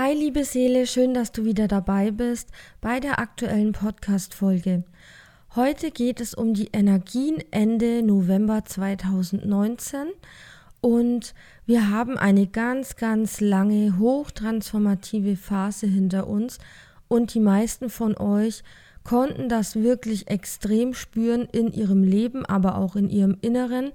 Hi liebe Seele, schön, dass du wieder dabei bist bei der aktuellen Podcast-Folge. Heute geht es um die Energien Ende November 2019 und wir haben eine ganz, ganz lange hochtransformative Phase hinter uns und die meisten von euch konnten das wirklich extrem spüren in ihrem Leben, aber auch in ihrem Inneren.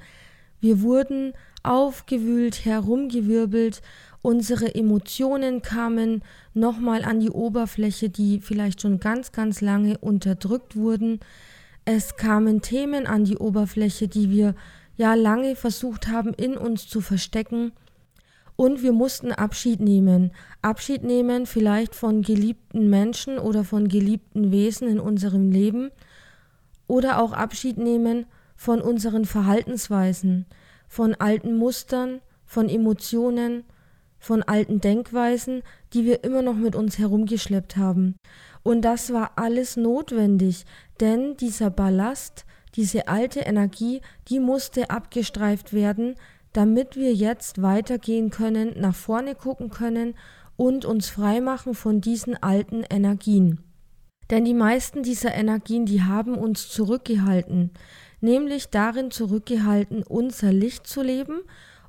Wir wurden aufgewühlt, herumgewirbelt Unsere Emotionen kamen nochmal an die Oberfläche, die vielleicht schon ganz, ganz lange unterdrückt wurden. Es kamen Themen an die Oberfläche, die wir ja lange versucht haben in uns zu verstecken. Und wir mussten Abschied nehmen. Abschied nehmen vielleicht von geliebten Menschen oder von geliebten Wesen in unserem Leben. Oder auch Abschied nehmen von unseren Verhaltensweisen, von alten Mustern, von Emotionen, von alten Denkweisen, die wir immer noch mit uns herumgeschleppt haben. Und das war alles notwendig, denn dieser Ballast, diese alte Energie, die musste abgestreift werden, damit wir jetzt weitergehen können, nach vorne gucken können und uns freimachen von diesen alten Energien. Denn die meisten dieser Energien, die haben uns zurückgehalten, nämlich darin zurückgehalten, unser Licht zu leben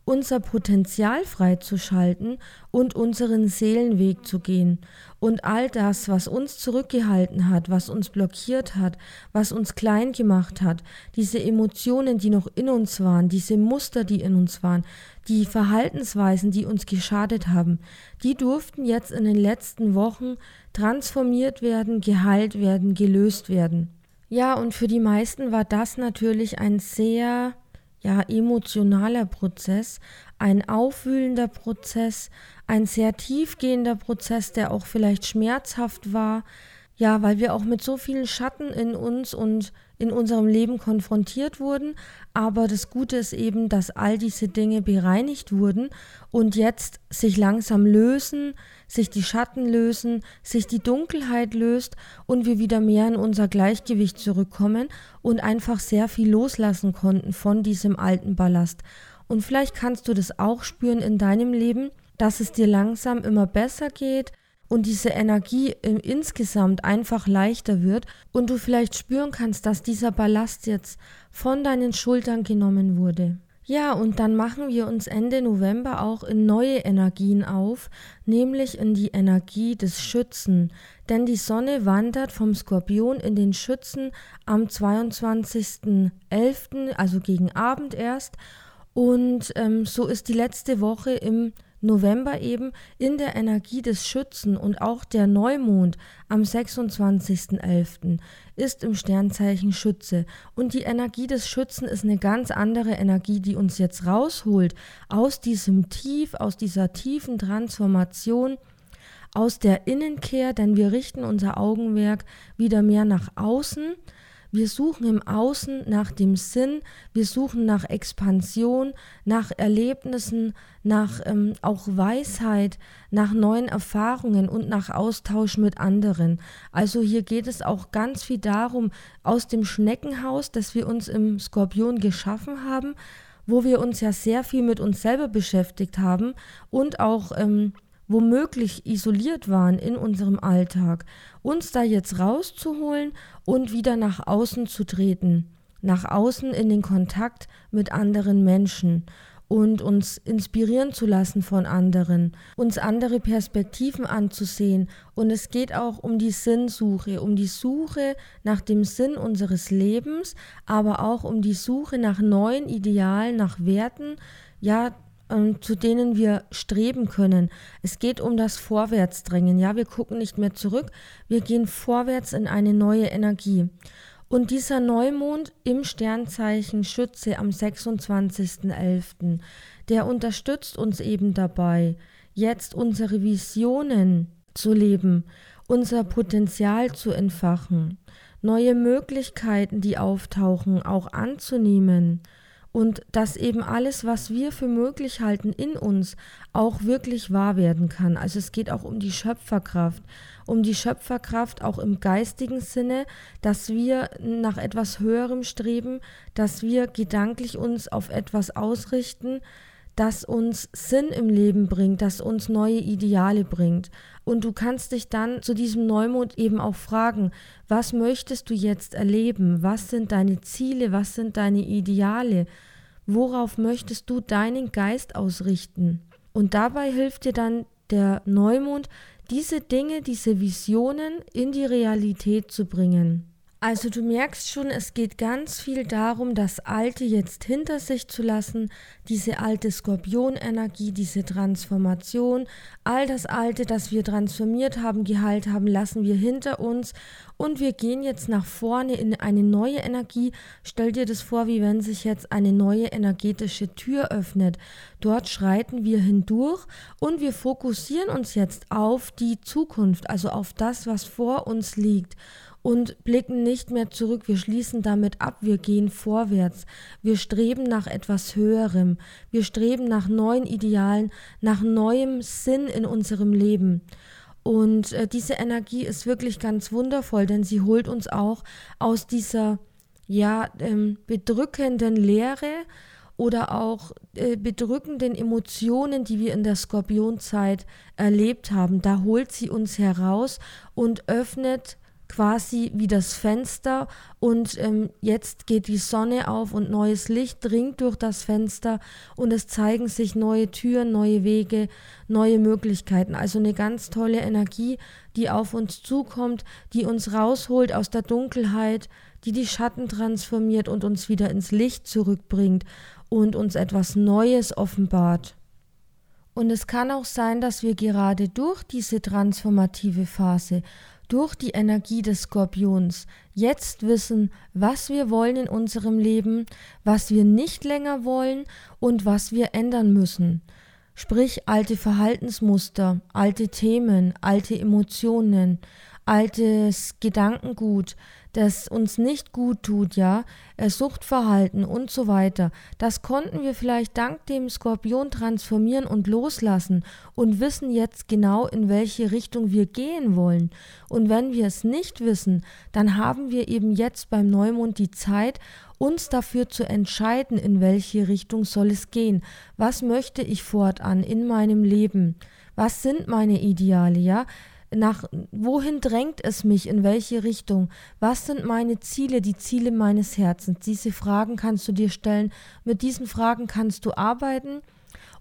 unser Potenzial freizuschalten und unseren Seelenweg zu gehen. Und all das, was uns zurückgehalten hat, was uns blockiert hat, was uns klein gemacht hat, diese Emotionen, die noch in uns waren, diese Muster, die in uns waren, die Verhaltensweisen, die uns geschadet haben, die durften jetzt in den letzten Wochen transformiert werden, geheilt werden, gelöst werden. Ja, und für die meisten war das natürlich ein sehr ja, emotionaler Prozess, ein aufwühlender Prozess, ein sehr tiefgehender Prozess, der auch vielleicht schmerzhaft war, ja, weil wir auch mit so vielen Schatten in uns und in unserem Leben konfrontiert wurden. Aber das Gute ist eben, dass all diese Dinge bereinigt wurden und jetzt sich langsam lösen, sich die Schatten lösen, sich die Dunkelheit löst und wir wieder mehr in unser Gleichgewicht zurückkommen und einfach sehr viel loslassen konnten von diesem alten Ballast. Und vielleicht kannst du das auch spüren in deinem Leben, dass es dir langsam immer besser geht, und diese Energie insgesamt einfach leichter wird und du vielleicht spüren kannst, dass dieser Ballast jetzt von deinen Schultern genommen wurde. Ja, und dann machen wir uns Ende November auch in neue Energien auf, nämlich in die Energie des Schützen. Denn die Sonne wandert vom Skorpion in den Schützen am 22.11., also gegen Abend erst. Und ähm, so ist die letzte Woche im November eben in der Energie des Schützen und auch der Neumond am 26.11. ist im Sternzeichen Schütze. Und die Energie des Schützen ist eine ganz andere Energie, die uns jetzt rausholt aus diesem Tief, aus dieser tiefen Transformation aus der Innenkehr, denn wir richten unser Augenmerk wieder mehr nach außen wir suchen im Außen nach dem Sinn, wir suchen nach Expansion, nach Erlebnissen, nach ähm, auch Weisheit, nach neuen Erfahrungen und nach Austausch mit anderen. Also hier geht es auch ganz viel darum, aus dem Schneckenhaus, das wir uns im Skorpion geschaffen haben, wo wir uns ja sehr viel mit uns selber beschäftigt haben und auch ähm, womöglich isoliert waren in unserem Alltag, uns da jetzt rauszuholen und wieder nach außen zu treten, nach außen in den Kontakt mit anderen Menschen und uns inspirieren zu lassen von anderen, uns andere Perspektiven anzusehen. Und es geht auch um die Sinnsuche, um die Suche nach dem Sinn unseres Lebens, aber auch um die Suche nach neuen Idealen, nach Werten, ja, zu denen wir streben können. Es geht um das Vorwärtsdrängen. Ja, wir gucken nicht mehr zurück, wir gehen vorwärts in eine neue Energie. Und dieser Neumond im Sternzeichen Schütze am 26.11., der unterstützt uns eben dabei, jetzt unsere Visionen zu leben, unser Potenzial zu entfachen, neue Möglichkeiten, die auftauchen, auch anzunehmen und dass eben alles, was wir für möglich halten in uns, auch wirklich wahr werden kann. Also es geht auch um die Schöpferkraft, um die Schöpferkraft auch im geistigen Sinne, dass wir nach etwas Höherem streben, dass wir gedanklich uns auf etwas ausrichten, das uns Sinn im Leben bringt, das uns neue Ideale bringt. Und du kannst dich dann zu diesem Neumond eben auch fragen, was möchtest du jetzt erleben? Was sind deine Ziele? Was sind deine Ideale? Worauf möchtest du deinen Geist ausrichten? Und dabei hilft dir dann der Neumond, diese Dinge, diese Visionen in die Realität zu bringen. Also du merkst schon, es geht ganz viel darum, das Alte jetzt hinter sich zu lassen, diese alte Skorpionenergie, diese Transformation, all das Alte, das wir transformiert haben, geheilt haben, lassen wir hinter uns und wir gehen jetzt nach vorne in eine neue Energie. Stell dir das vor, wie wenn sich jetzt eine neue energetische Tür öffnet. Dort schreiten wir hindurch und wir fokussieren uns jetzt auf die Zukunft, also auf das, was vor uns liegt und blicken nicht mehr zurück. Wir schließen damit ab, wir gehen vorwärts. Wir streben nach etwas Höherem. Wir streben nach neuen Idealen, nach neuem Sinn in unserem Leben. Und äh, diese Energie ist wirklich ganz wundervoll, denn sie holt uns auch aus dieser ja ähm, bedrückenden Leere oder auch äh, bedrückenden Emotionen, die wir in der Skorpionzeit erlebt haben. Da holt sie uns heraus und öffnet quasi wie das Fenster und ähm, jetzt geht die Sonne auf und neues Licht dringt durch das Fenster und es zeigen sich neue Türen, neue Wege, neue Möglichkeiten. Also eine ganz tolle Energie, die auf uns zukommt, die uns rausholt aus der Dunkelheit, die die Schatten transformiert und uns wieder ins Licht zurückbringt und uns etwas Neues offenbart. Und es kann auch sein, dass wir gerade durch diese transformative Phase durch die Energie des Skorpions jetzt wissen, was wir wollen in unserem Leben, was wir nicht länger wollen und was wir ändern müssen. Sprich alte Verhaltensmuster, alte Themen, alte Emotionen, altes Gedankengut, das uns nicht gut tut, ja, äh, Suchtverhalten und so weiter, das konnten wir vielleicht dank dem Skorpion transformieren und loslassen und wissen jetzt genau, in welche Richtung wir gehen wollen. Und wenn wir es nicht wissen, dann haben wir eben jetzt beim Neumond die Zeit, uns dafür zu entscheiden, in welche Richtung soll es gehen. Was möchte ich fortan in meinem Leben? Was sind meine Ideale, ja? Nach wohin drängt es mich, in welche Richtung, was sind meine Ziele, die Ziele meines Herzens. Diese Fragen kannst du dir stellen, mit diesen Fragen kannst du arbeiten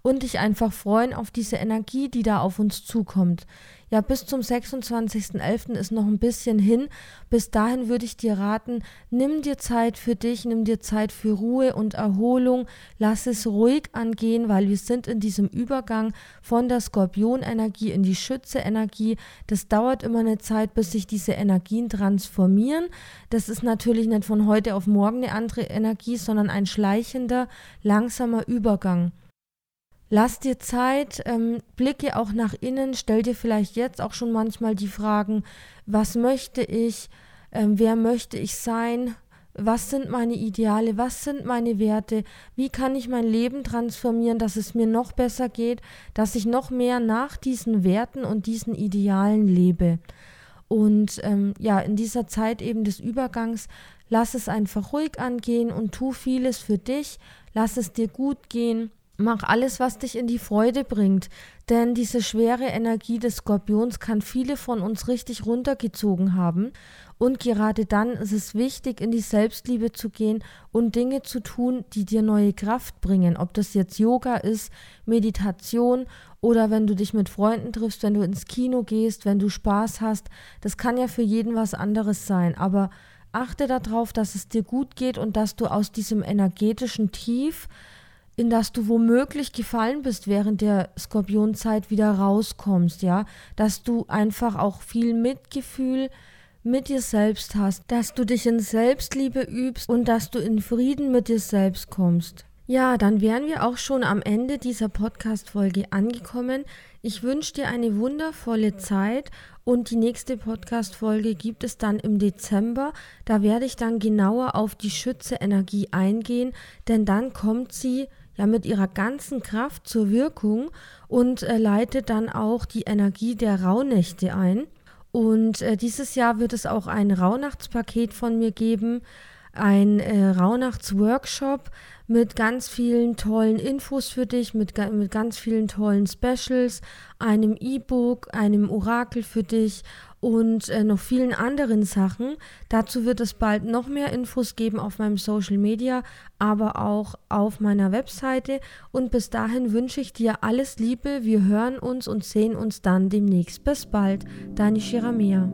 und dich einfach freuen auf diese Energie, die da auf uns zukommt. Ja, bis zum 26.11. ist noch ein bisschen hin. Bis dahin würde ich dir raten, nimm dir Zeit für dich, nimm dir Zeit für Ruhe und Erholung. Lass es ruhig angehen, weil wir sind in diesem Übergang von der Skorpionenergie in die Schütze-Energie. Das dauert immer eine Zeit, bis sich diese Energien transformieren. Das ist natürlich nicht von heute auf morgen eine andere Energie, sondern ein schleichender, langsamer Übergang. Lass dir Zeit, ähm, blicke auch nach innen, stell dir vielleicht jetzt auch schon manchmal die Fragen, was möchte ich, ähm, wer möchte ich sein, was sind meine Ideale, was sind meine Werte, wie kann ich mein Leben transformieren, dass es mir noch besser geht, dass ich noch mehr nach diesen Werten und diesen Idealen lebe. Und ähm, ja, in dieser Zeit eben des Übergangs, lass es einfach ruhig angehen und tu vieles für dich, lass es dir gut gehen Mach alles, was dich in die Freude bringt, denn diese schwere Energie des Skorpions kann viele von uns richtig runtergezogen haben. Und gerade dann ist es wichtig, in die Selbstliebe zu gehen und Dinge zu tun, die dir neue Kraft bringen. Ob das jetzt Yoga ist, Meditation oder wenn du dich mit Freunden triffst, wenn du ins Kino gehst, wenn du Spaß hast. Das kann ja für jeden was anderes sein. Aber achte darauf, dass es dir gut geht und dass du aus diesem energetischen Tief in das du womöglich gefallen bist während der Skorpionzeit wieder rauskommst, ja, dass du einfach auch viel Mitgefühl mit dir selbst hast, dass du dich in Selbstliebe übst und dass du in Frieden mit dir selbst kommst. Ja, dann wären wir auch schon am Ende dieser Podcast-Folge angekommen. Ich wünsche dir eine wundervolle Zeit und die nächste Podcast-Folge gibt es dann im Dezember. Da werde ich dann genauer auf die Schütze-Energie eingehen, denn dann kommt sie ja mit ihrer ganzen Kraft zur Wirkung und äh, leitet dann auch die Energie der Rauhnächte ein. Und äh, dieses Jahr wird es auch ein Rauhnachtspaket von mir geben ein äh, Rauhnachts-Workshop mit ganz vielen tollen Infos für dich, mit, mit ganz vielen tollen Specials, einem E-Book, einem Orakel für dich und äh, noch vielen anderen Sachen. Dazu wird es bald noch mehr Infos geben auf meinem Social Media, aber auch auf meiner Webseite. Und bis dahin wünsche ich dir alles Liebe. Wir hören uns und sehen uns dann demnächst. Bis bald, deine Shiramea.